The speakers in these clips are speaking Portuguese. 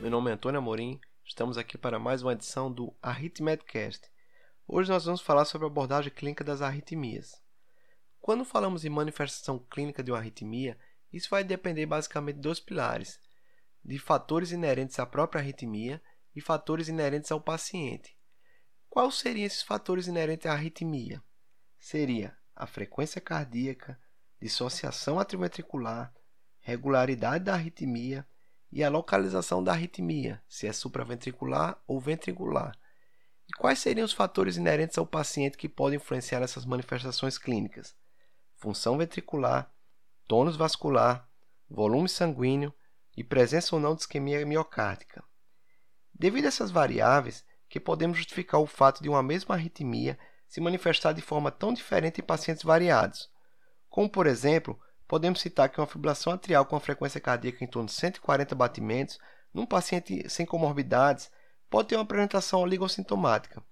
meu nome é Antônio Amorim, estamos aqui para mais uma edição do Arritmedcast. Hoje nós vamos falar sobre a abordagem clínica das arritmias. Quando falamos em manifestação clínica de uma arritmia, isso vai depender basicamente de dois pilares, de fatores inerentes à própria arritmia e fatores inerentes ao paciente. Quais seriam esses fatores inerentes à arritmia? Seria a frequência cardíaca, dissociação atrioventricular, regularidade da arritmia e a localização da arritmia, se é supraventricular ou ventricular. E quais seriam os fatores inerentes ao paciente que podem influenciar essas manifestações clínicas? Função ventricular, tônus vascular, volume sanguíneo e presença ou não de isquemia miocárdica. Devido a essas variáveis, que podemos justificar o fato de uma mesma arritmia se manifestar de forma tão diferente em pacientes variados, como por exemplo podemos citar que uma fibrilação atrial com a frequência cardíaca em torno de 140 batimentos, num paciente sem comorbidades, pode ter uma apresentação oligossintomática.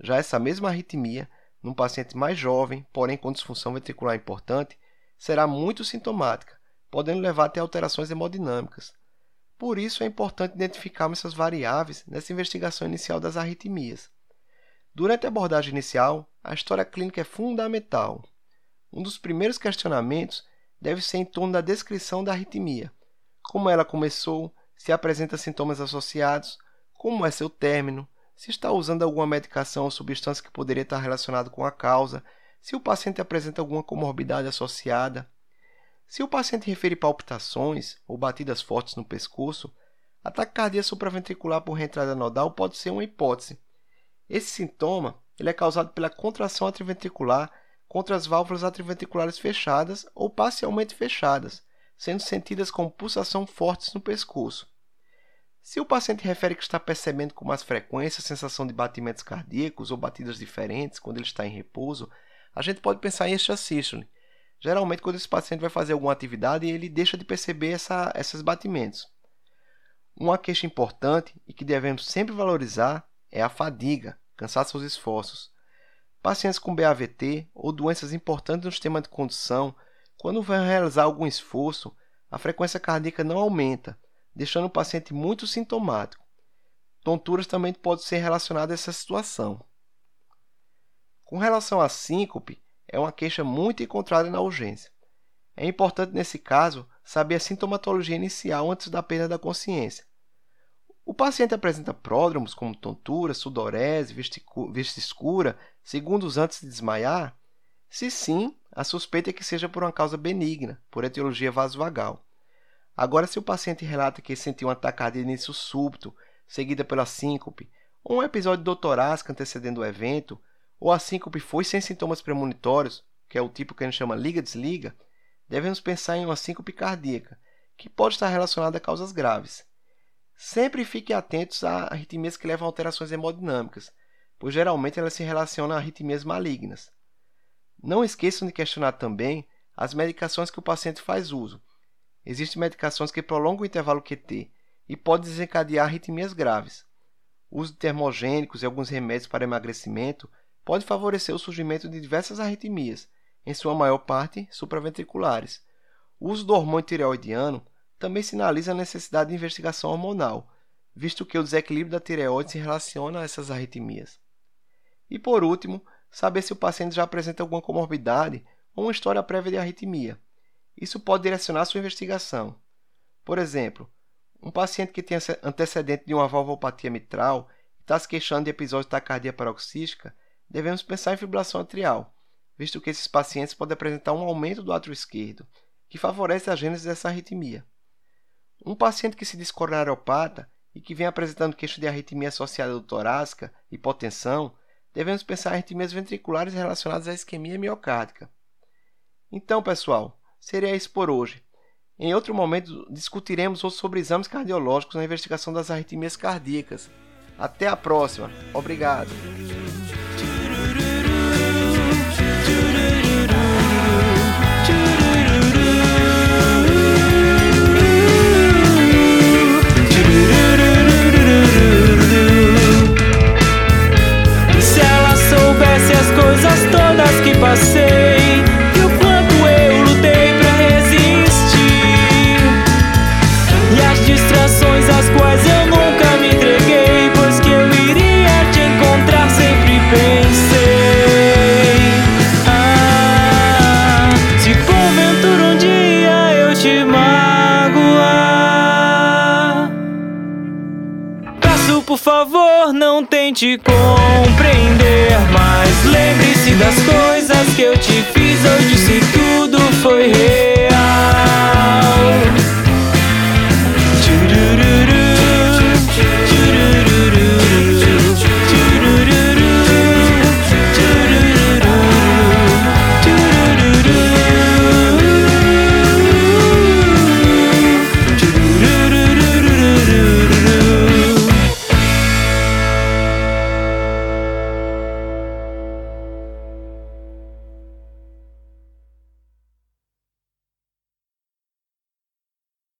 Já essa mesma arritmia, num paciente mais jovem, porém com disfunção ventricular importante, será muito sintomática, podendo levar até alterações hemodinâmicas. Por isso é importante identificarmos essas variáveis nessa investigação inicial das arritmias. Durante a abordagem inicial, a história clínica é fundamental. Um dos primeiros questionamentos deve ser em torno da descrição da arritmia. Como ela começou, se apresenta sintomas associados, como é seu término, se está usando alguma medicação ou substância que poderia estar relacionada com a causa, se o paciente apresenta alguma comorbidade associada. Se o paciente referir palpitações ou batidas fortes no pescoço, ataque cardíaco supraventricular por reentrada nodal pode ser uma hipótese. Esse sintoma ele é causado pela contração atrioventricular contra as válvulas atrioventriculares fechadas ou parcialmente fechadas, sendo sentidas com pulsação fortes no pescoço. Se o paciente refere que está percebendo com mais frequência a sensação de batimentos cardíacos ou batidas diferentes quando ele está em repouso, a gente pode pensar em extrasístole. Geralmente, quando esse paciente vai fazer alguma atividade, ele deixa de perceber essa, esses batimentos. Uma queixa importante e que devemos sempre valorizar é a fadiga, cansaço aos esforços. Pacientes com BAVT ou doenças importantes no sistema de condução, quando vão realizar algum esforço, a frequência cardíaca não aumenta, deixando o paciente muito sintomático. Tonturas também podem ser relacionadas a essa situação. Com relação à síncope, é uma queixa muito encontrada na urgência. É importante, nesse caso, saber a sintomatologia inicial antes da perda da consciência. O paciente apresenta pródromos como tontura, sudorese, vista escura, segundos antes de desmaiar? Se sim, a suspeita é que seja por uma causa benigna, por etiologia vasovagal. Agora, se o paciente relata que sentiu um ataque cardíaco início súbito, seguida pela síncope, ou um episódio doutorásico antecedendo o evento, ou a síncope foi sem sintomas premonitórios, que é o tipo que a gente chama liga-desliga, devemos pensar em uma síncope cardíaca, que pode estar relacionada a causas graves. Sempre fiquem atentos a arritmias que levam a alterações hemodinâmicas, pois geralmente elas se relacionam a arritmias malignas. Não esqueçam de questionar também as medicações que o paciente faz uso. Existem medicações que prolongam o intervalo QT e podem desencadear arritmias graves. O uso de termogênicos e alguns remédios para emagrecimento pode favorecer o surgimento de diversas arritmias, em sua maior parte supraventriculares. O uso do hormônio tireoidiano também sinaliza a necessidade de investigação hormonal, visto que o desequilíbrio da tireoide se relaciona a essas arritmias. E por último, saber se o paciente já apresenta alguma comorbidade ou uma história prévia de arritmia. Isso pode direcionar sua investigação. Por exemplo, um paciente que tem antecedente de uma valvopatia mitral e está se queixando de episódio de taquicardia paroxística, devemos pensar em fibrilação atrial, visto que esses pacientes podem apresentar um aumento do átrio esquerdo, que favorece a gênese dessa arritmia. Um paciente que se diz coronariopata e que vem apresentando queixa de arritmia associada à torácica, hipotensão, devemos pensar em arritmias ventriculares relacionadas à isquemia miocárdica. Então, pessoal, seria isso por hoje. Em outro momento, discutiremos sobre exames cardiológicos na investigação das arritmias cardíacas. Até a próxima. Obrigado. favor, não tente compreender, mas lembre-se das coisas que eu te fiz.